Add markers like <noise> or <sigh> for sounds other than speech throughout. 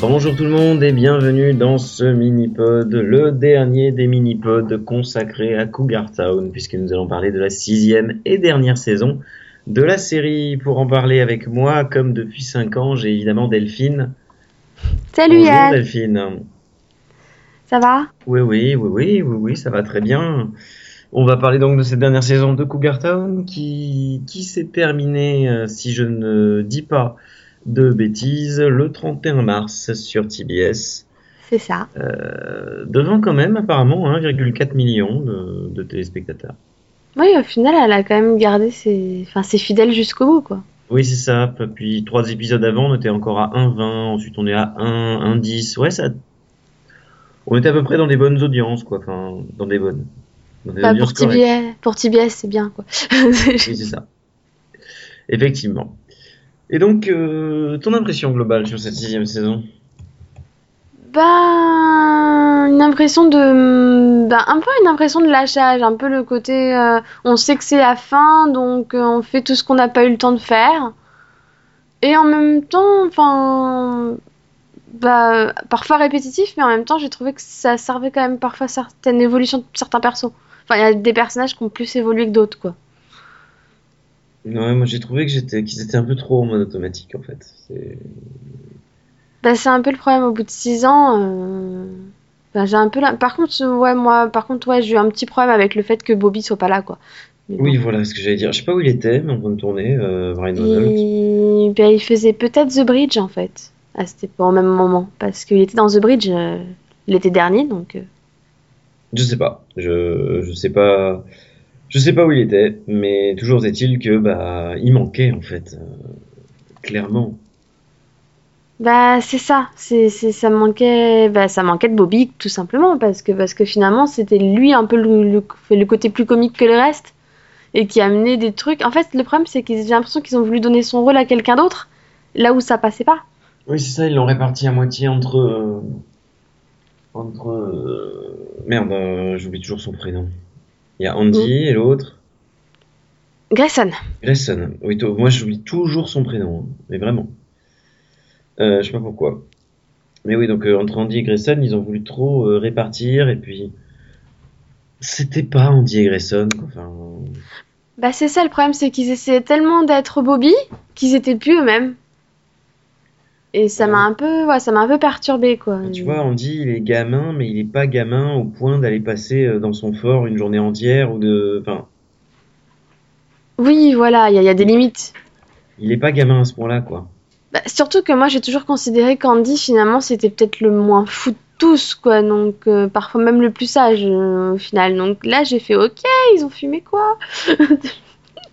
Bonjour tout le monde et bienvenue dans ce mini-pod, le dernier des mini-pods consacrés à Cougar Town, puisque nous allons parler de la sixième et dernière saison de la série. Pour en parler avec moi, comme depuis 5 ans, j'ai évidemment Delphine. Salut Bonjour Yann, Delphine. ça va? Oui, oui, oui, oui, oui, oui, ça va très bien. On va parler donc de cette dernière saison de Cougar Town qui, qui s'est terminée, euh, si je ne dis pas de bêtises, le 31 mars sur TBS. C'est ça. Euh, devant quand même apparemment 1,4 million de, de téléspectateurs. Oui, au final, elle a quand même gardé ses, enfin, ses fidèles jusqu'au bout, quoi. Oui, c'est ça. Puis trois épisodes avant, on était encore à 1,20. Ensuite, on est à 1, 1,10. Ouais, ça. On était à peu près dans des bonnes audiences, quoi. Enfin, dans des bonnes. Dans des Bah, audiences pour. TBS, pour TBS, c'est bien, quoi. <laughs> Oui, c'est ça. Effectivement. Et donc, euh, ton impression globale sur cette sixième saison? Bah, une impression de, bah, un peu une impression de lâchage, un peu le côté, euh, on sait que c'est la fin, donc euh, on fait tout ce qu'on n'a pas eu le temps de faire. Et en même temps, enfin, bah, parfois répétitif, mais en même temps, j'ai trouvé que ça servait quand même parfois certaines évolutions de certains persos. Enfin, il y a des personnages qui ont plus évolué que d'autres, quoi. Ouais, moi j'ai trouvé que j'étais, qu'ils étaient un peu trop en mode automatique en fait. C'est... Bah, c'est un peu le problème au bout de 6 ans. euh, bah, j'ai un peu la- Par contre, ouais, moi, par contre, ouais, j'ai eu un petit problème avec le fait que Bobby soit pas là, quoi. Mais bon. Oui, voilà ce que j'allais dire. Je sais pas où il était, mais en train de tourner, euh, Reynolds. Il... bah, il faisait peut-être The Bridge, en fait, à c'était au même moment. Parce qu'il était dans The Bridge euh, l'été dernier, donc... Je sais pas. Je, je sais pas. Je sais pas où il était, mais toujours est-il que bah il manquait en fait, euh, clairement. Bah, c'est ça. C'est, c'est, ça manquait... Bah, ça manquait de Bobby, tout simplement, parce que, parce que finalement, c'était lui un peu le, le, le côté plus comique que le reste, et qui amenait des trucs... En fait, le problème, c'est que j'ai l'impression qu'ils ont voulu donner son rôle à quelqu'un d'autre, là où ça passait pas. Oui, c'est ça. Ils l'ont réparti à moitié entre euh, entre euh, merde. euh, J'oublie toujours son prénom. Il y a Andy et l'autre Grayson. Grayson. Oui, moi j'oublie toujours son prénom, hein, mais vraiment. Euh, je sais pas pourquoi. Mais oui, donc euh, entre Andy et Grayson, ils ont voulu trop euh, répartir et puis c'était pas Andy et Grayson. Enfin, Bah, c'est ça le problème, c'est qu'ils essayaient tellement d'être Bobby qu'ils étaient plus eux-mêmes. Et ça m'a un peu, ouais, ça m'a un peu perturbé, quoi. tu vois, Andy, il est gamin, mais il est pas gamin au point d'aller passer euh, dans son fort une journée entière ou de. Enfin, Oui, voilà, il y, a- il y a des limites. il est pas gamin à ce point-là, quoi. Bah, surtout que moi, j'ai toujours considéré qu'Andy, finalement, c'était peut-être le moins fou de tous, quoi. Donc, euh, parfois même le plus sage, euh, au final. Donc là, j'ai fait, ok, ils ont fumé quoi? <laughs>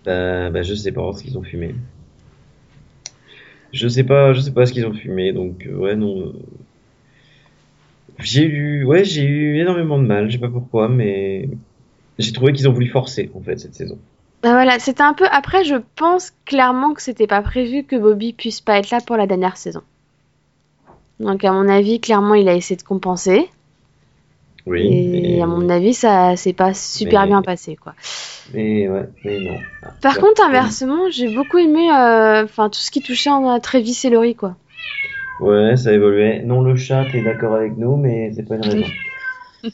Bah, bah, je sais pas ce qu'ils ont fumé. Je sais pas, je sais pas ce qu'ils ont fumé, donc euh, ouais non. euh, J'ai eu, ouais, j'ai eu énormément de mal, je sais pas pourquoi, mais j'ai trouvé qu'ils ont voulu forcer en fait cette saison. Bah voilà, c'était un peu. Après, je pense clairement que c'était pas prévu que Bobby puisse pas être là pour la dernière saison. Donc, à mon avis, clairement, il a essayé de compenser. Oui. Et à mon avis, ça s'est pas super Mais- bien passé, quoi. Mais ouais, mais non. Ah, Par contre, inversement, j'ai beaucoup aimé euh, tout ce qui touchait en Travis et Laurie, quoi. Ouais, ça évoluait. Non, le chat, t'es d'accord avec nous, mais c'est pas une raison. <laughs>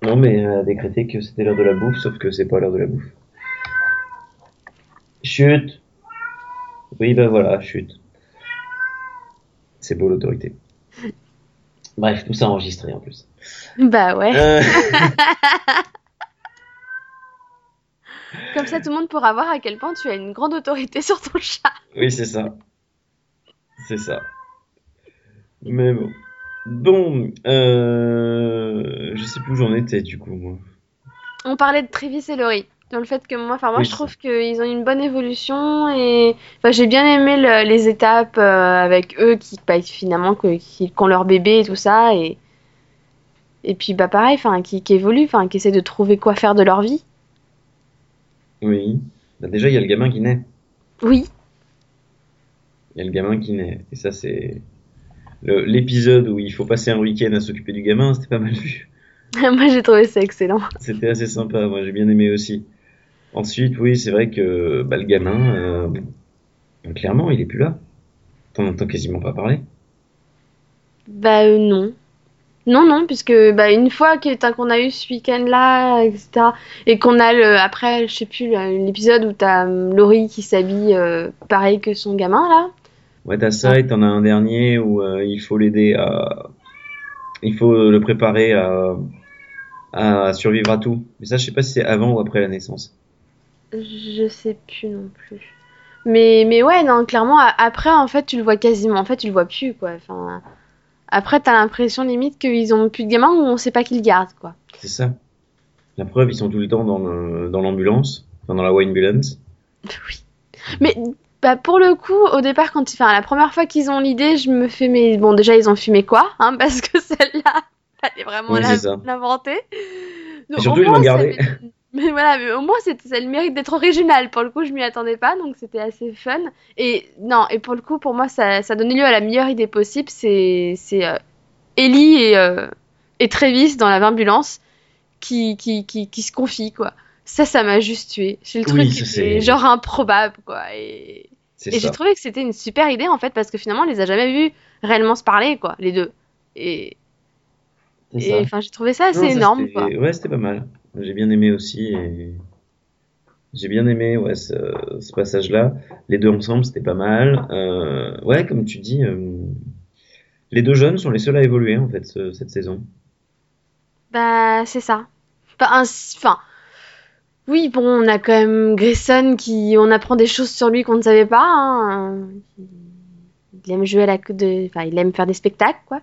Non, mais elle a décrété que c'était l'heure de la bouffe, sauf que c'est pas l'heure de la bouffe. Chut! Oui, ben voilà, chut. C'est beau l'autorité. <laughs> Bref, tout ça enregistré en plus. Bah ouais. Euh, <laughs> Comme ça, tout le monde pourra voir à quel point tu as une grande autorité sur ton chat. oui, c'est ça. C'est ça. Mais bon. Bon, euh... je sais plus où j'en étais du coup, moi. On parlait de Travis et Laurie. Dans le fait que moi, enfin moi, Oui, je trouve qu'ils ont une bonne évolution et enfin j'ai bien aimé le- les étapes euh, avec eux qui bah, finalement qui, qui ont leur bébé et tout ça et et puis bah pareil, enfin qui, qui évoluent, enfin qui essaient de trouver quoi faire de leur vie. Oui. Bah, déjà, il y a le gamin qui naît. Oui, Il y a le gamin qui naît. Et ça, c'est l'épisode où il faut passer un week-end à s'occuper du gamin, c'était pas mal vu. <laughs> moi j'ai trouvé ça excellent. C'était assez sympa, moi j'ai bien aimé aussi. Ensuite, oui, c'est vrai que bah, le gamin, euh, clairement, il est plus là. T'en entends quasiment pas parler. Bah euh, non. Non, non, puisque bah, une fois qu'on a eu ce week-end-là, etc., et qu'on a le, après, je sais plus, le- l'épisode où t'as euh, Laurie qui s'habille euh, pareil que son gamin, là. Ouais, t'as ça et t'en as un dernier où euh, il faut l'aider à. Il faut le préparer à... à survivre à tout. Mais ça, je sais pas si c'est avant ou après la naissance. Je sais plus non plus. Mais, mais ouais, non, clairement, après, en fait, tu le vois quasiment. En fait, tu le vois plus, quoi. Enfin, après, t'as l'impression limite qu'ils ont plus de gamins ou on sait pas qu'ils le gardent, quoi. C'est ça. La preuve, ils sont tout le temps dans le- dans l'ambulance, enfin dans la ambulance. <laughs> Oui. Mais bah, pour le coup, au départ, quand ils, enfin, la première fois qu'ils ont l'idée, je me fais, mais bon, déjà, ils ont fumé quoi, hein, parce que <laughs> celle-là, fallait vraiment Oui, l'inventer. Surtout, ils l'ont moins, ça gardé. avait- <laughs> Mais voilà, mais au moins, c'était, ça le mérite d'être original. Pour le coup, je m'y attendais pas, donc c'était assez fun. Et non, et pour le coup, pour moi, ça, ça donnait lieu à la meilleure idée possible. C'est, c'est euh, Ellie et, euh, et Travis dans la ambulance qui, qui, qui, qui se confient, quoi. Ça, ça m'a juste tué. C'est le truc Oui, c'est- genre improbable, quoi. Et, j'ai trouvé que c'était une super idée, en fait, parce que finalement, on les a jamais vus réellement se parler, quoi, les deux. Et, et enfin, j'ai trouvé ça assez Non, ça, énorme, c'était- quoi. Ouais, c'était pas mal. J'ai bien aimé aussi. Et... J'ai bien aimé ouais, ce, passage-là. Les deux ensemble, c'était pas mal. Euh, ouais, comme tu dis, euh, les deux jeunes sont les seuls à évoluer en fait ce- cette saison. Bah, c'est ça. Enfin, oui, bon, on a quand même Grayson qui, on apprend des choses sur lui qu'on ne savait pas. hein. Il aime jouer à la, de, enfin, il aime faire des spectacles, quoi.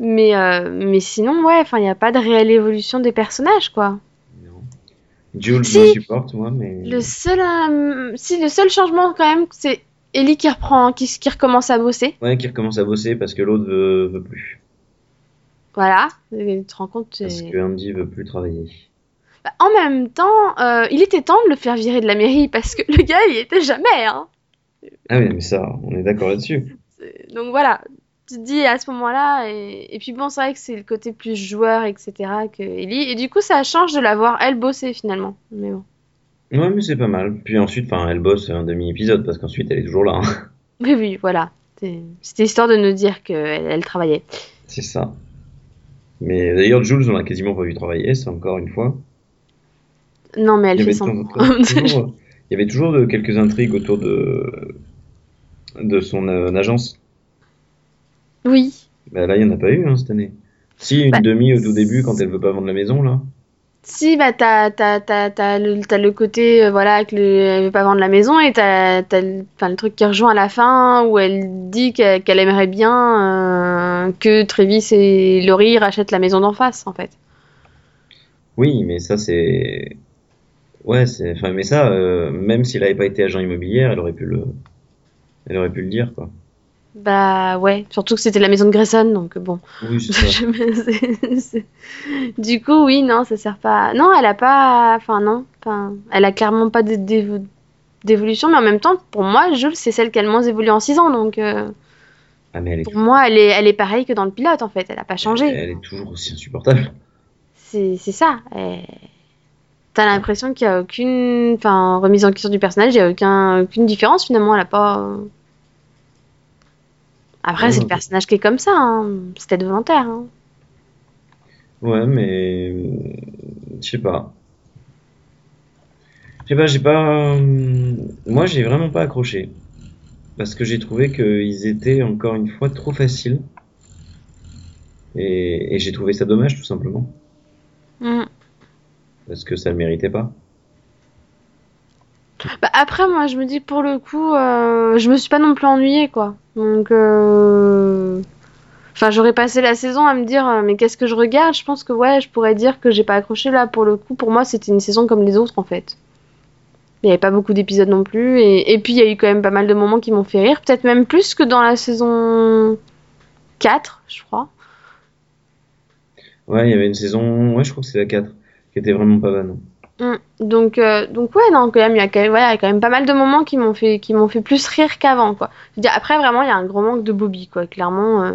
Mais, euh, mais sinon, ouais, enfin, il n'y a pas de réelle évolution des personnages, quoi. Jules, Si. je supporte moi, mais Le seul, euh, si, le seul changement quand même, c'est Ellie qui reprend, qui, qui recommence à bosser. ouais, qui recommence à bosser parce que l'autre veut, veut plus, Voilà, tu te rends compte. parce que Andy veut plus travailler. Bah, en même temps, euh, il était temps de le faire virer de la mairie parce que le gars, il était jamais, hein. Ah oui, mais ça, on est d'accord là-dessus. Donc voilà, tu te dis à ce moment-là, et, et puis bon, c'est vrai que c'est le côté plus joueur, etc. que Ellie, et du coup, ça change de la voir elle bosser finalement. Mais bon. Ouais, mais c'est pas mal. Puis ensuite, enfin, elle bosse un demi-épisode parce qu'ensuite, elle est toujours là. hein. <laughs> Oui, oui, voilà. C'était histoire de nous dire qu'elle elle travaillait. C'est ça. Mais d'ailleurs, Jules, on l'a quasiment pas vu travailler, c'est encore une fois. Non, mais elle fait semblant. toujours- il y avait toujours de, quelques intrigues autour de, de son euh, agence. Oui. Bah, là, il n'y en a pas eu hein, cette année. Si, une Bah, demi au tout début quand elle veut pas vendre la maison, là. Si, bah, t'as, t'as, t'as, t'as le, le côté, euh, voilà, que le, elle veut pas vendre la maison, et t'as, t'as le, le truc qui rejoint à la fin, où elle dit qu'elle, qu'elle aimerait bien euh, que Travis et Laurie rachètent la maison d'en face, en fait. Oui, mais ça, c'est. Ouais, c'est. Enfin, mais ça, euh, même s'il avait pas été agent immobilier, elle aurait pu le. Elle aurait pu le dire, quoi. Bah ouais, surtout que c'était la maison de Grayson, donc bon. Oui, c'est <laughs> ça. Du coup, oui, non, ça sert pas. Non, elle a pas. Enfin, non. Elle a clairement pas d'évolution, mais en même temps, pour moi, Jules, c'est celle qui a le moins évolué en 6 ans, donc euh, Ah, mais elle est, pour moi, elle est, elle est pareille que dans le pilote, en fait. Elle a pas changé. elle est toujours aussi insupportable. C'est c'est ça. Elle- T'as l'impression qu'il y a aucune. Enfin, remise en question du personnage, il y a aucun, aucune différence finalement. Elle a pas. Après, c'est le ok. personnage qui est comme ça. Hein. C'est peut-être volontaire. Hein. Ouais, mais. Je sais pas. Je sais pas, j'ai pas. euh, Moi, j'ai vraiment pas accroché. Parce que j'ai trouvé qu'ils étaient encore une fois trop faciles. Et, et j'ai trouvé ça dommage, tout simplement. Mm. Parce que ça le méritait pas. Bah, après, moi, je me dis pour le coup, euh, je me suis pas non plus ennuyée, quoi. Donc, euh, enfin, j'aurais passé la saison à me dire, euh, mais qu'est-ce que je regarde? Je pense que ouais, je pourrais dire que j'ai pas accroché là. Pour le coup, pour moi, c'était une saison comme les autres, en fait. Il y avait pas beaucoup d'épisodes non plus, et, et puis il y a eu quand même pas mal de moments qui m'ont fait rire, peut-être même plus que dans la saison 4, je crois. Ouais, il y avait une saison, ouais, je crois que c'est la 4, qui était vraiment pas bonne. Mm. Donc, euh, donc ouais, non, quand même, il y a quand même, voilà, il y a quand même pas mal de moments qui m'ont fait, qui m'ont fait plus rire qu'avant, quoi. Je veux dire, après, vraiment, il y a un gros manque de Bobby, quoi. Clairement, euh,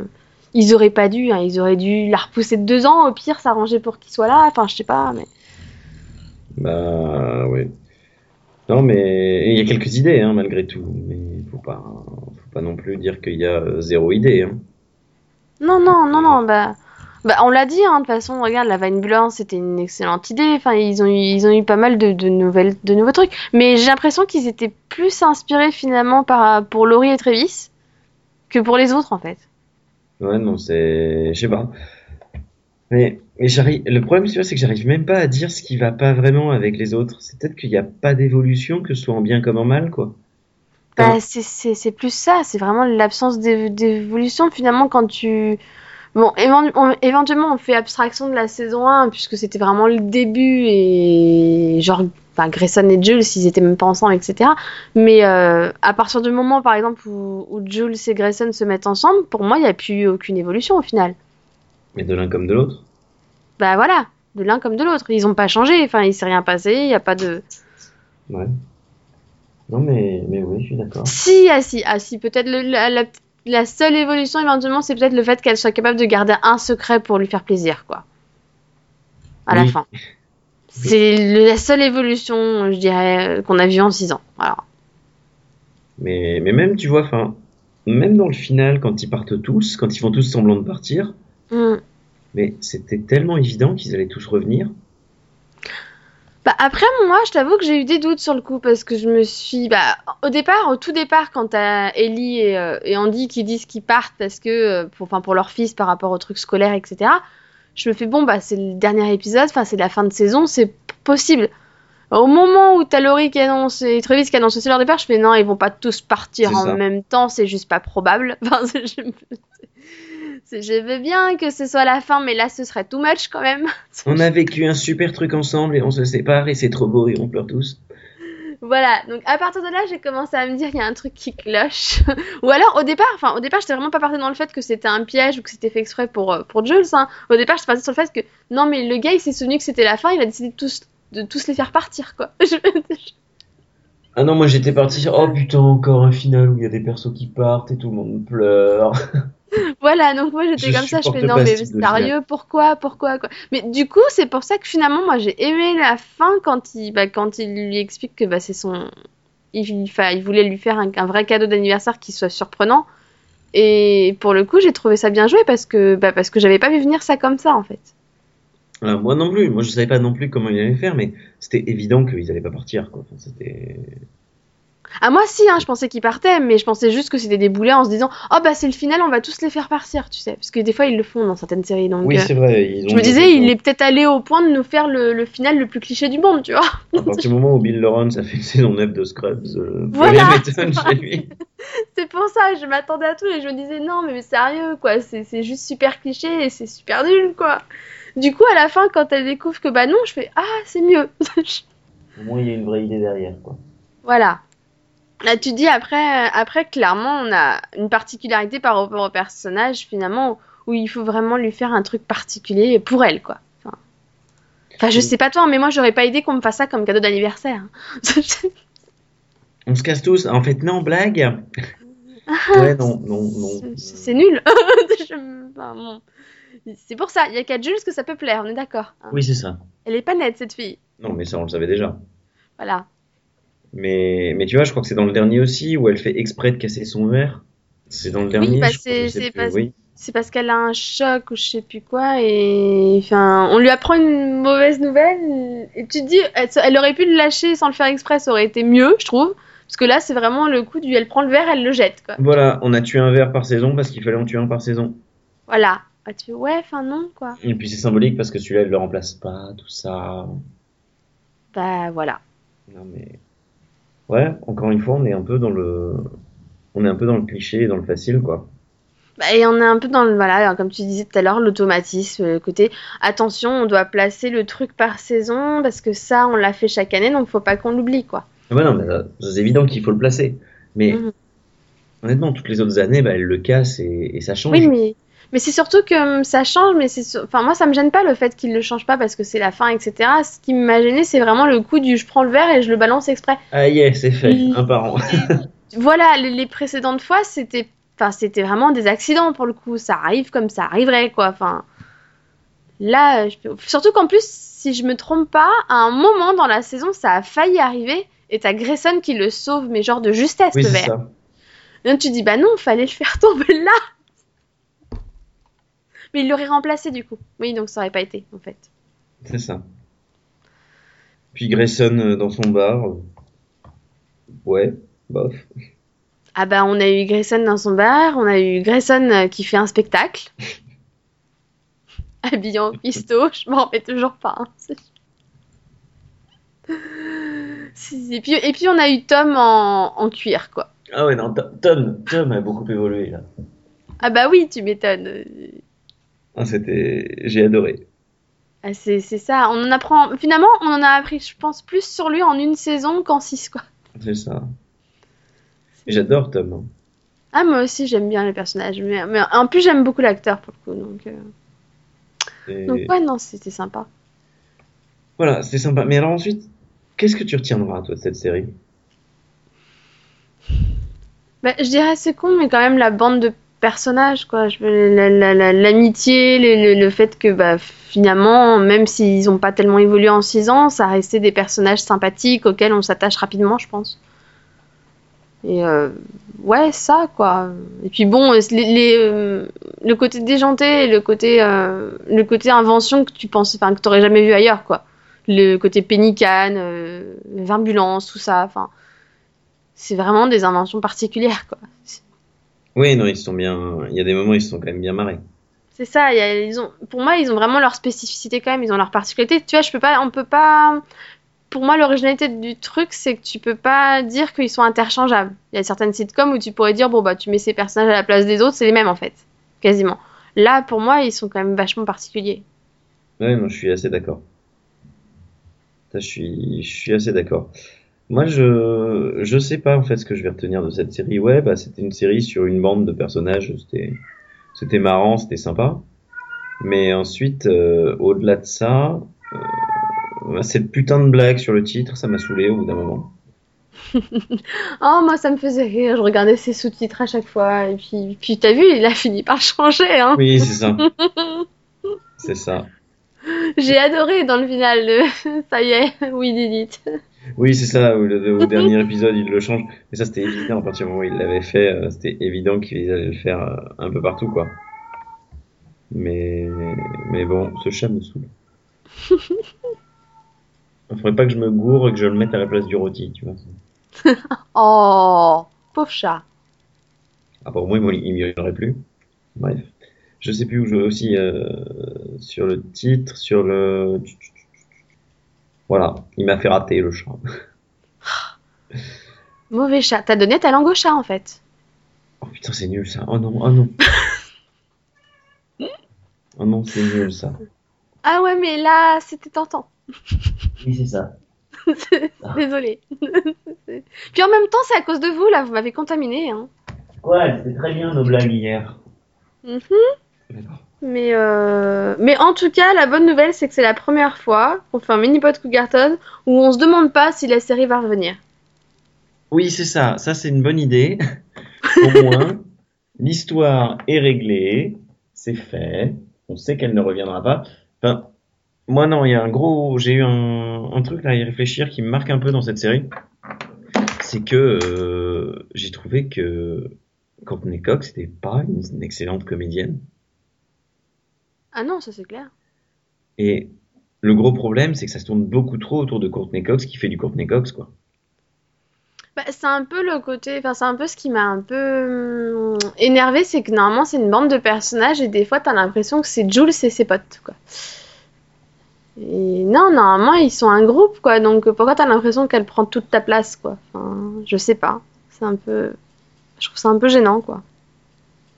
ils auraient pas dû, hein, ils auraient dû la repousser de deux ans, au pire, s'arranger pour qu'il soit là. Enfin, je sais pas, mais. Bah, ouais. Non, mais il y a quelques idées, hein, malgré tout. Mais faut pas, faut faut pas non plus dire qu'il y a euh, zéro idée. Hein. Non, non, non, non, bah. Bah, on l'a dit, hein, de toute façon, regarde, la Vine Blanche, c'était une excellente idée. Enfin, ils ont eu, ils ont eu pas mal de, de nouvelles, de nouveaux trucs. Mais j'ai l'impression qu'ils étaient plus inspirés finalement par, pour Laurie et Travis que pour les autres, en fait. Ouais, non, c'est. Je sais pas. Mais, mais j'arrive. Le problème, tu vois, c'est que j'arrive même pas à dire ce qui va pas vraiment avec les autres. C'est peut-être qu'il n'y a pas d'évolution, que ce soit en bien comme en mal, quoi. Bah, c'est, plus ça, c'est vraiment l'absence d'é- d'évolution finalement quand tu. Bon, éventu- on- éventuellement on fait abstraction de la saison 1 puisque c'était vraiment le début et genre, enfin Grayson et Jules ils étaient même pas ensemble etc. Mais euh, à partir du moment par exemple où, où Jules et Grayson se mettent ensemble, pour moi il n'y a plus aucune évolution au final. Mais de l'un comme de l'autre. Bah voilà, de l'un comme de l'autre, ils ont pas changé, enfin il s'est rien passé, il n'y a pas de. Ouais. Non, mais, mais oui, je suis d'accord. Si, ah si, ah si, peut-être la, la- la seule évolution éventuellement, c'est peut-être le fait qu'elle soit capable de garder un secret pour lui faire plaisir, quoi. À la fin. <laughs> C'est la seule évolution, je dirais, qu'on a vue en 6 ans. Mais, mais même, tu vois, enfin, même dans le final, quand ils partent tous, quand ils font tous semblant de partir, Hmm. mais c'était tellement évident qu'ils allaient tous revenir. Bah après, moi, je t'avoue que j'ai eu des doutes sur le coup parce que je me suis. Bah, au départ, au tout départ, quand t'as Ellie et, euh, et Andy qui disent qu'ils partent parce que. euh, Pour, enfin, pour leur fils par rapport aux trucs scolaires, etc., je me fais bon, bah, c'est le dernier épisode, enfin, c'est la fin de saison, c'est possible. Au moment où t'as Laurie qui annonce et Travis qui annonce aussi leur départ, je fais non, ils vont pas tous partir en ça. même temps, c'est juste pas probable. <laughs> Enfin, c'est- je... je veux bien que ce soit la fin, mais là, ce serait too much quand même. <laughs> On a vécu un super truc ensemble et on se sépare et c'est trop beau et on pleure tous. Voilà, donc à partir de là, j'ai commencé à me dire il y a un truc qui cloche. <laughs> ou alors au départ, enfin au départ, j'étais vraiment pas partie dans le fait que c'était un piège ou que c'était fait exprès pour euh, pour Jules. Hein. Au départ, j'étais partie sur le fait que non mais le gars il s'est souvenu que c'était la fin, il a décidé de tous de tous les faire partir quoi. <laughs> Ah non, moi j'étais parti sur, oh putain, encore un final où il y a des persos qui partent et tout le monde pleure. Voilà, donc moi j'étais comme ça, je fais non mais sérieux, pourquoi, pourquoi quoi? Mais du coup, c'est pour ça que finalement moi j'ai aimé la fin quand il bah, quand il lui explique que bah c'est son il, il, il voulait lui faire un, un vrai cadeau d'anniversaire qui soit surprenant. Et pour le coup, j'ai trouvé ça bien joué parce que bah, parce que j'avais pas vu venir ça comme ça en fait. Ah, moi non plus, moi je savais pas non plus comment ils allaient faire, mais c'était évident qu'ils allaient pas partir, quoi. Enfin, c'était... Ah moi si, hein, je pensais qu'ils partaient, mais je pensais juste que c'était des boulets en se disant oh bah c'est le final, on va tous les faire partir, tu sais, parce que des fois ils le font dans certaines séries. Donc Oui, euh, c'est vrai. Ils ont je me disais il est peut-être allé au point de nous faire le, le final le plus cliché du monde, tu vois. À partir du moment où Bill Lawrence a fait une saison 9 de Scrubs, euh, Voilà. <laughs> C'est pour ça, je m'attendais à tout et je me disais non mais, mais sérieux quoi, c'est c'est juste super cliché et c'est super nul quoi. Du coup à la fin quand elle découvre que bah non, je fais ah c'est mieux. <laughs> Au moins, il y a une vraie idée derrière, quoi. voilà. Là tu dis après, après clairement on a une particularité par rapport au personnage finalement où il faut vraiment lui faire un truc particulier pour elle quoi. Enfin, enfin je Oui. sais pas toi mais moi j'aurais pas idée qu'on me fasse ça comme cadeau d'anniversaire. <laughs> On se casse tous. En fait, non, blague. Ouais, non, non, non. C'est- nul. <laughs> Je- enfin, bon. C'est pour ça, il y a qu'à Jules que ça peut plaire, on est d'accord. hein. Oui, c'est ça. Elle est pas nette cette fille. Non, mais ça, on le savait déjà. Voilà. Mais, mais tu vois, je crois que c'est dans le dernier aussi où elle fait exprès de casser son verre. C'est dans le dernier. bah, c'est- Oui. Parce qu'elle a un choc ou je sais plus quoi et enfin on lui apprend une mauvaise nouvelle et tu te dis elle, elle aurait pu le lâcher sans le faire exprès ça aurait été mieux je trouve parce que là c'est vraiment le coup du elle prend le verre elle le jette quoi Voilà, on a tué un verre par saison parce qu'il fallait en tuer un par saison. voilà ah, tu ouais enfin non quoi Et puis c'est symbolique parce que celui-là, elle le remplace pas, tout ça. bah voilà Non, mais. Ouais, encore une fois, on est un peu dans le. On est un peu dans le cliché et dans le facile, quoi. Bah, et on est un peu dans le voilà comme tu disais tout à l'heure l'automatisme le côté attention on doit placer le truc par saison parce que ça on l'a fait chaque année donc faut pas qu'on l'oublie quoi Ah bah non, mais euh, c'est évident qu'il faut le placer. Mais Mhm. honnêtement, toutes les autres années, bah, elle le casse et, et ça change. Oui, mais, mais c'est surtout que hum, ça change, mais c'est sur- enfin, moi ça me gêne pas le fait qu'il le change pas parce que c'est la fin, etc. Ce qui m'a gêné, c'est vraiment le coup du je prends le verre et je le balance exprès. Ah, yeah, c'est fait, un par an. <laughs> Voilà, les, les précédentes fois, c'était enfin, c'était vraiment des accidents pour le coup. Ça arrive comme ça arriverait, quoi. Enfin, là, je surtout qu'en plus, si je me trompe pas, à un moment dans la saison, ça a failli arriver et t'as Grayson qui le sauve, mais genre de justesse, Oui, le c'est verre. ça. Et là, tu dis, bah non, fallait le faire tomber là. Mais il l'aurait remplacé du coup. Oui, donc ça aurait pas été, en fait. C'est ça. Puis Grayson euh, dans son bar. Ouais, bof. Ah bah on a eu Grayson dans son bar, on a eu Grayson euh, qui fait un spectacle. <laughs> Habillé en cuistot, je m'en remets toujours pas. hein. Et puis, et puis on a eu Tom en, en cuir, quoi. Ah ouais, non, To- Tom, Tom a beaucoup évolué là. Ah bah oui, tu m'étonnes. Ah, c'était. J'ai adoré. ah, c'est c'est ça, on en apprend... Finalement, on en a appris, je pense, plus sur lui en une saison qu'en six, quoi. C'est ça. J'adore Tom. hein. Ah moi aussi, j'aime bien les personnages. Mais, mais en plus, j'aime beaucoup l'acteur, pour le coup. Donc, euh, Et- donc ouais, non, c'était sympa. Voilà, c'était sympa. Mais alors ensuite, qu'est-ce que tu retiendras toi de cette série? Bah, je dirais c'est con, mais quand même la bande de personnages, quoi. Je l'amitié, le, le- le fait que bah, finalement, même s'ils n'ont pas tellement évolué en 6 ans, ça restait des personnages sympathiques auxquels on s'attache rapidement, je pense. Et euh, ouais, ça, quoi. Et puis bon, les, les, euh, le côté déjanté le côté, euh, le côté invention que tu penses, enfin, que t'aurais jamais vu ailleurs, quoi. Le côté pénicane, euh, vimbulance, tout ça, enfin. C'est vraiment des inventions particulières, quoi. Oui, non, ils sont bien. Il y a des moments, ils se sont quand même bien marrés. C'est ça, il y a- ils ont, pour moi, ils ont vraiment leur spécificité quand même, ils ont leur particularité. Tu vois, je peux pas, on peut pas. Pour moi, l'originalité du truc, c'est que tu peux pas dire qu'ils sont interchangeables. Il y a certaines sitcoms où tu pourrais dire, bon, bah, tu mets ces personnages à la place des autres, c'est les mêmes en fait, quasiment. Là, pour moi, ils sont quand même vachement particuliers. Ouais, non, je suis assez d'accord. Je suis, je suis assez d'accord. Moi, je, je sais pas en fait ce que je vais retenir de cette série. Ouais, bah, c'était une série sur une bande de personnages. C'était, c'était marrant, c'était sympa. Mais ensuite, euh, au-delà de ça, euh, bah, cette putain de blague sur le titre, ça m'a saoulé au bout d'un moment. <laughs> Oh, moi, ça me faisait rire, je regardais ses sous-titres à chaque fois, et puis, puis t'as vu, il a fini par changer, hein. Oui, c'est ça. <laughs> C'est ça. J'ai adoré dans le final, le... <laughs> ça y est, we did it. Oui, c'est ça. Au, au dernier épisode, il le change. Mais ça, c'était évident à partir du moment où il l'avait fait. euh, C'était évident qu'ils allaient le faire euh, un peu partout, quoi. Mais, mais bon, ce chat me saoule. <laughs> Il faudrait pas que je me gourre et que je le mette à la place du rôti, tu vois. <laughs> Oh, pauvre chat. Ah, pour moi, il m'y aurait plu. Bref. Je sais plus où je vais aussi, euh, sur le titre, sur le... Voilà. Il m'a fait rater, le chat. <laughs> Mauvais chat. T'as donné ta langue au chat en fait. Oh putain, c'est nul, ça. Oh non, oh non. <laughs> Oh non, c'est nul, ça. Ah ouais, mais là, c'était tentant. <laughs> Oui, c'est ça. Désolée. Puis en même temps, c'est à cause de vous, là, vous m'avez contaminé. Hein. Ouais, c'était très bien nos blagues hier. Mhm. Mais, euh... mais en tout cas, la bonne nouvelle, c'est que c'est la première fois qu'on fait un mini-pod Cougarton où on se demande pas si la série va revenir. Oui, c'est ça. Ça, c'est une bonne idée. <laughs> Au moins, l'histoire est réglée. C'est fait. On sait qu'elle ne reviendra pas. Enfin, moi, non, il y a un gros. J'ai eu un, truc là à y réfléchir qui me marque un peu dans cette série. C'est que euh, j'ai trouvé que Courtney Cox n'était pas une excellente comédienne. Ah non, ça c'est clair. Et le gros problème, c'est que ça se tourne beaucoup trop autour de Courtney Cox qui fait du Courtney Cox, quoi. Bah, c'est un peu le côté, enfin c'est un peu ce qui m'a un peu hum, énervé, c'est que normalement c'est une bande de personnages et des fois t'as l'impression que c'est Jules et ses potes quoi. Et non, normalement ils sont un groupe quoi, donc pourquoi t'as l'impression qu'elle prend toute ta place quoi? Enfin, je sais pas, c'est un peu, je trouve ça un peu gênant quoi.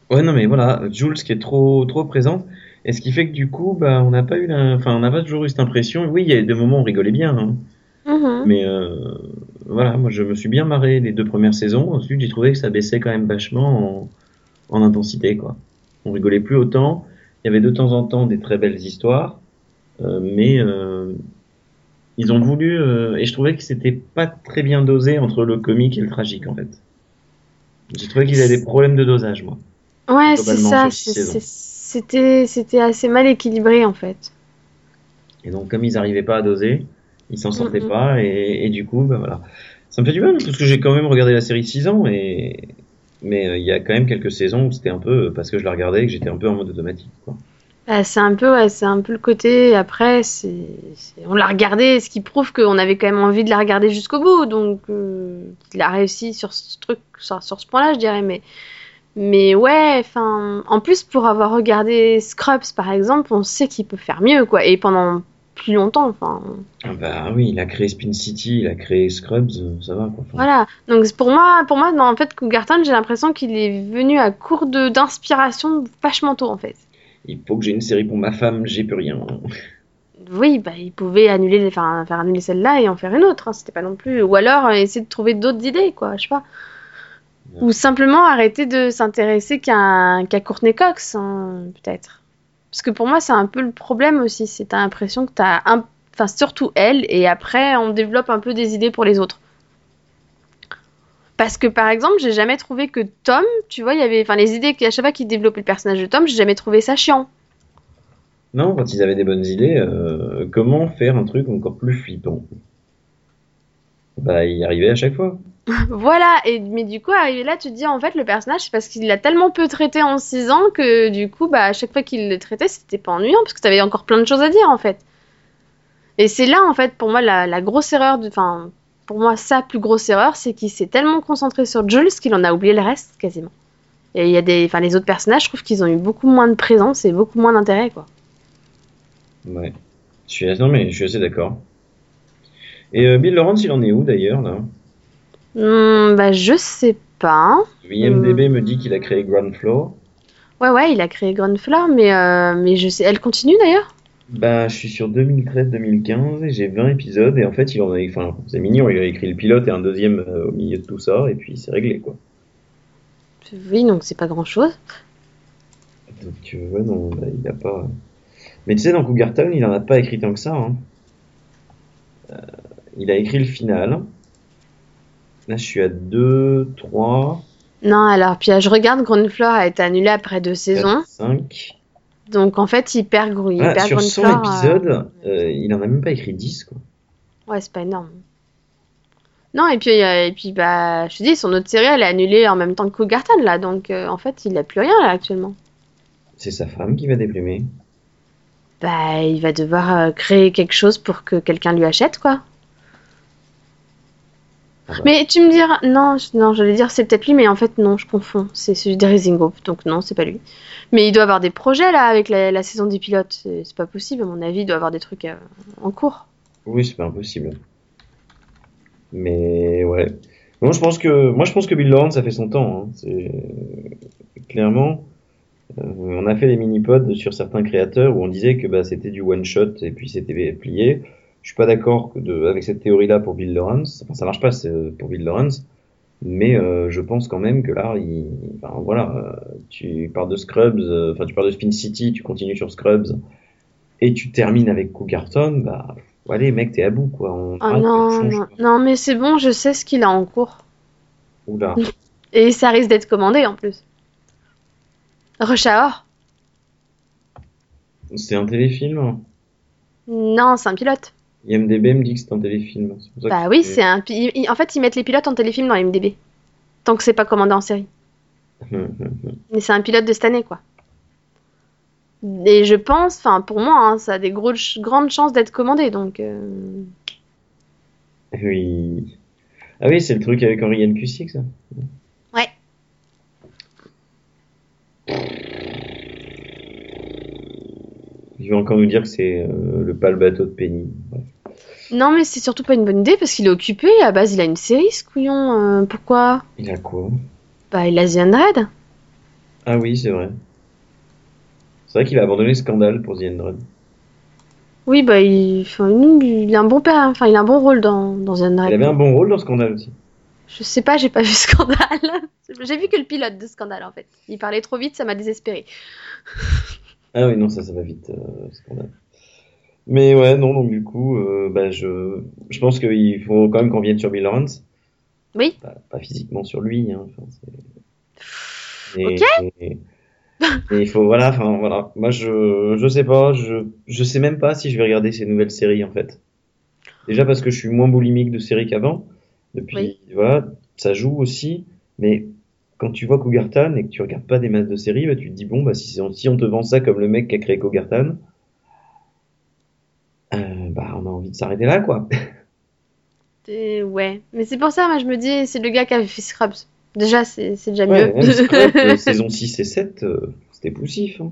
Ouais, non, mais voilà, Jules qui est trop, trop présente. Et ce qui fait que du coup, bah, on n'a pas eu la... enfin, on n'a pas toujours eu cette impression. Oui, il y a des moments où on rigolait bien, hein. Mhm. Mais euh, voilà, moi je me suis bien marré les deux premières saisons. Ensuite, j'ai trouvé que ça baissait quand même vachement en, en intensité, quoi. On rigolait plus autant. Il y avait de temps en temps des très belles histoires, euh, mais euh, ils ont voulu, euh, et je trouvais que c'était pas très bien dosé entre le comique et le tragique, en fait. J'ai trouvé qu'ils avaient des problèmes de dosage, moi. Ouais, c'est ça, c'est- c'était c'était assez mal équilibré en fait. Et donc, comme ils n'arrivaient pas à doser, ils s'en sortaient pas, et, et du coup, bah voilà. Ça me fait du mal, parce que j'ai quand même regardé la série 6 ans, et, mais euh, il y a quand même quelques saisons où c'était un peu euh, parce que je la regardais et que j'étais un peu en mode automatique. Quoi. Bah, c'est un peu, ouais, c'est un peu le côté. Après, c'est- on l'a regardé, ce qui prouve qu'on avait quand même envie de la regarder jusqu'au bout. Donc, euh, il a réussi sur ce truc, sur, sur ce point-là, je dirais. Mais, mais ouais, enfin, en plus pour avoir regardé Scrubs par exemple, on sait qu'il peut faire mieux, quoi. Et pendant plus longtemps, enfin, Ah bah oui, il a créé Spin City, il a créé Scrubs, euh, ça va quoi. Enfin, voilà. Donc pour moi, pour moi, dans, en fait, Cougarton, j'ai l'impression qu'il est venu à court de d'inspiration vachement tôt, en fait. Il faut que j'ai une série pour ma femme, j'ai plus rien. Oui, bah, il pouvait annuler, enfin, faire annuler celle-là et en faire une autre. hein, C'était pas non plus. Ou alors euh, essayer de trouver d'autres idées, quoi. Je sais pas. Ou simplement arrêter de s'intéresser qu'à Courtney Cox, hein, peut-être. Parce que pour moi, c'est un peu le problème aussi. C'est t'as l'impression que t'as un, enfin surtout elle, et après on développe un peu des idées pour les autres. Parce que par exemple, j'ai jamais trouvé que Tom, tu vois, il y avait, enfin les idées qu'à chaque fois qu'il développait le personnage de Tom, j'ai jamais trouvé ça chiant. Non, quand ils avaient des bonnes idées, euh, comment faire un truc encore plus flippant? Bah, il y arrivait à chaque fois. <laughs> Voilà, mais du coup, arrivé là, tu te dis en fait, le personnage, c'est parce qu'il l'a tellement peu traité en 6 ans que du coup, bah, à chaque fois qu'il le traitait, c'était pas ennuyant parce que t'avais encore plein de choses à dire en fait. Et c'est là, en fait, pour moi, la, grosse erreur, enfin, pour moi, sa plus grosse erreur, c'est qu'il s'est tellement concentré sur Jules qu'il en a oublié le reste quasiment. Et il y a des, enfin, les autres personnages, je trouve qu'ils ont eu beaucoup moins de présence et beaucoup moins d'intérêt, quoi. Ouais. Je suis, non, je assez d'accord. Et euh, Bill Lawrence, il en est où d'ailleurs là? Hmm, bah, je sais pas. IMDB Hmm. me dit qu'il a créé Ground Floor. Ouais, ouais, il a créé Groundfloor, mais, euh, mais je sais, elle continue d'ailleurs? Bah, je suis sur 2013-2015 et j'ai 20 épisodes et en fait, il en enfin, c'est mignon, il a écrit le pilote et un deuxième euh, au milieu de tout ça et puis c'est réglé quoi. Oui, donc c'est pas grand chose. Donc, euh, ouais, non, bah, il a pas. Mais tu sais, dans Cougar Town, il en a pas écrit tant que ça. hein. Il a écrit le final. Là, je suis à 2, 3, Non, alors, puis je regarde, Groundfloor a été annulé après deux saisons. 4, 5. Donc en fait, il perd, Gro- il Ah, perd sur 100 Groundfloor, euh, épisodes, euh, il en a même pas écrit 10 quoi. Ouais, c'est pas énorme. Non, et puis, euh, et puis bah, je te dis, son autre série, elle est annulée en même temps que Cougarton, là. Donc euh, en fait, il a plus rien, là, actuellement. C'est sa femme qui va déprimer. Bah, il va devoir euh, créer quelque chose pour que quelqu'un lui achète, quoi. Mais tu me diras, non, je- non, j'allais dire c'est peut-être lui, mais en fait non, je confonds. C'est celui de Rising Hope, donc non, c'est pas lui. Mais il doit avoir des projets là avec la, la saison des pilotes. C'est c'est pas possible, à mon avis, il doit avoir des trucs euh, en cours. Oui, c'est pas impossible. Mais ouais. Moi, je pense que, moi, je pense que Bill Lawrence, ça fait son temps. hein. C'est clairement. euh, on a fait des mini-pods sur certains créateurs où on disait que bah, c'était du one-shot et puis c'était plié. Je suis pas d'accord avec cette théorie-là pour Bill Lawrence. Enfin, ça marche pas c'est- pour Bill Lawrence. Mais euh, je pense quand même que là, il, enfin, voilà, euh, tu pars de Scrubs, euh, enfin tu pars de Spin City, tu continues sur Scrubs et tu termines avec Cougarton, bah allez mec, t'es à bout quoi. On Ah non, non, non, mais c'est bon, je sais ce qu'il a en cours. Oula. <laughs> Et ça risque d'être commandé en plus. Rush Hour C'est un téléfilm. Non, c'est un pilote. IMDB me dit que c'est un téléfilm. C'est pour ça Bah oui, c'est- un. En fait, ils mettent les pilotes en téléfilm dans IMDb. Tant que c'est pas commandé en série. <laughs> Mais c'est un pilote de cette année, quoi. Et je pense, enfin pour moi, hein, ça a des gros, grandes chances d'être commandé, donc. euh, Oui. Ah oui, c'est le truc avec Henri Cusick, ça. Ouais. Il va encore nous dire que c'est euh, le pas le bateau de Penny. Non, mais c'est surtout pas une bonne idée parce qu'il est occupé. À base, il a une série, ce couillon. euh, pourquoi? Il a quoi? Bah, il a The Undead. Ah oui, c'est vrai. C'est vrai qu'il a abandonné Scandale pour The Android. Oui, bah, il, enfin, il il a un bon père, enfin, il a un bon rôle dans, dans The Il Undead. avait un bon rôle dans Scandale aussi. Je sais pas, j'ai pas <laughs> vu Scandale. J'ai vu que le pilote de Scandale, en fait. Il parlait trop vite, ça m'a désespéré. <laughs> Ah oui, non, ça, ça va vite, euh, Scandale. Mais ouais, non, donc du coup, euh, bah, je, je pense qu'il faut quand même qu'on vienne sur Bill Lawrence. Oui. Pas, pas physiquement sur lui, hein. Ok. mais il faut, voilà, enfin, voilà. Moi, je, je sais pas, je, je sais même pas si je vais regarder ces nouvelles séries, en fait. Déjà parce que je suis moins boulimique de séries qu'avant. Depuis, Oui. voilà, ça joue aussi. Mais quand tu vois Cougartown et que tu regardes pas des masses de séries, bah, tu te dis bon bah si, si on te vend ça comme le mec qui a créé Cougartown, euh, bah on a envie de s'arrêter là quoi. <laughs> Et ouais, mais c'est pour ça, moi je me dis, c'est le gars qui avait fait Scrubs. Déjà, c'est déjà Ouais, mieux. Scrubs, <laughs> euh, saison 6 et 7, euh, c'était poussif. hein.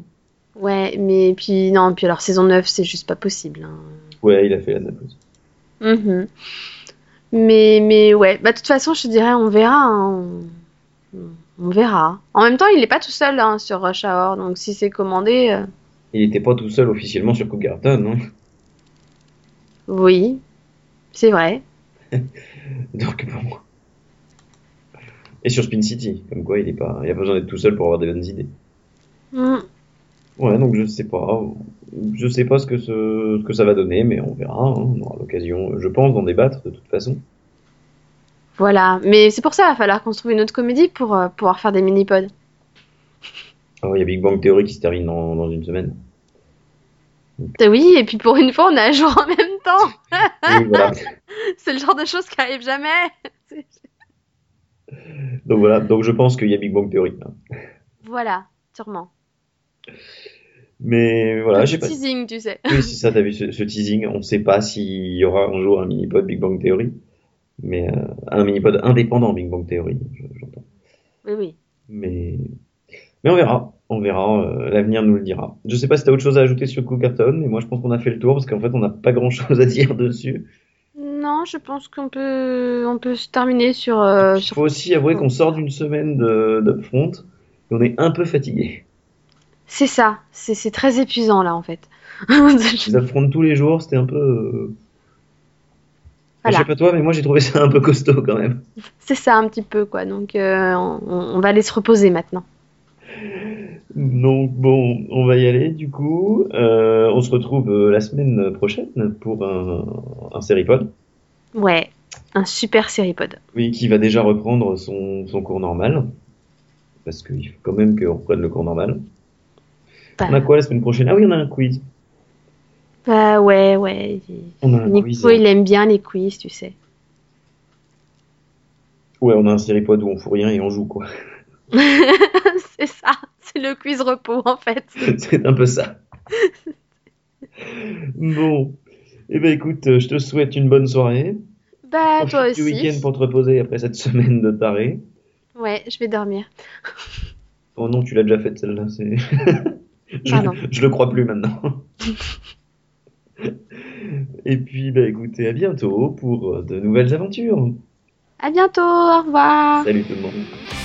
Ouais, mais puis non, puis alors saison 9, c'est juste pas possible. hein. Ouais, il a fait la napeuse. Mhm. Mais, mais ouais, bah de toute façon, je te dirais, on verra. hein. On, on verra. En même temps, il est pas tout seul sur Rush Hour, donc si c'est commandé, euh, Il était pas tout seul officiellement sur Cougartown, hein. Oui, c'est vrai. <laughs> Donc bon. Et sur Spin City, comme quoi il est pas, il a pas besoin d'être tout seul pour avoir des bonnes idées. Mm. Ouais, donc je sais pas, je sais pas ce que ce, ce que ça va donner, mais on verra. hein. On aura l'occasion, je pense, d'en débattre de toute façon. Voilà, mais c'est pour ça, il va falloir qu'on se trouve une autre comédie pour euh, pouvoir faire des mini-pods. Oh, il y a Big Bang Theory qui se termine dans, dans une semaine. Euh, Oui, et puis pour une fois, on a à jour en même temps. Oui, voilà. <laughs> C'est le genre de choses qui arrive jamais. <laughs> Donc voilà, donc je pense qu'il y a Big Bang Theory. hein. Voilà, sûrement. Mais voilà, j'ai pas. teasing, tu sais. Oui, c'est ça, t'as vu ce, ce teasing. On sait pas s'il y aura un jour un mini-pod Big Bang Theory, mais euh, un mini-pod indépendant Big Bang Theory, je- j'entends. Oui, oui. Mais, mais on verra, on verra, euh, l'avenir nous le dira. Je sais pas si t'as autre chose à ajouter sur Cougartown, mais moi je pense qu'on a fait le tour parce qu'en fait on n'a pas grand chose à dire dessus. Non, je pense qu'on peut, on peut se terminer sur, euh, Il sur- faut aussi avouer qu'on sort d'une semaine de, d'upfront et on est un peu fatigué. C'est ça. C'est très épuisant là en fait. <laughs> Les upfronts tous les jours, c'était un peu. euh, Je Voilà. sais pas toi, mais moi j'ai trouvé ça un peu costaud quand même. C'est ça un petit peu quoi. Donc euh, on, on va aller se reposer maintenant. Donc bon, on va y aller du coup. Euh, on se retrouve euh, la semaine prochaine pour un, un Seripod. Ouais, un super séripod. Oui, qui va déjà reprendre son, son cours normal. Parce qu'il faut quand même qu'on reprenne le cours normal. Bah, On a quoi la semaine prochaine? Ah oui, on a un quiz. bah, ouais, ouais. On a un Nico, quiz. il aime bien les quiz, tu sais. Ouais, on a un Seripod où on fout rien et on joue quoi. <laughs> c'est ça. <laughs> C'est le quiz repos en fait. <laughs> C'est un peu ça. Bon. Eh ben écoute, euh, je te souhaite une bonne soirée. Bah toi du week-end aussi. pour te reposer après cette semaine de taré. Ouais, je vais dormir. Oh non, tu l'as déjà faite celle-là. <laughs> Je le crois plus maintenant. Et puis, bah écoutez, à bientôt pour euh, de nouvelles aventures. À bientôt. Au revoir. Salut tout le monde.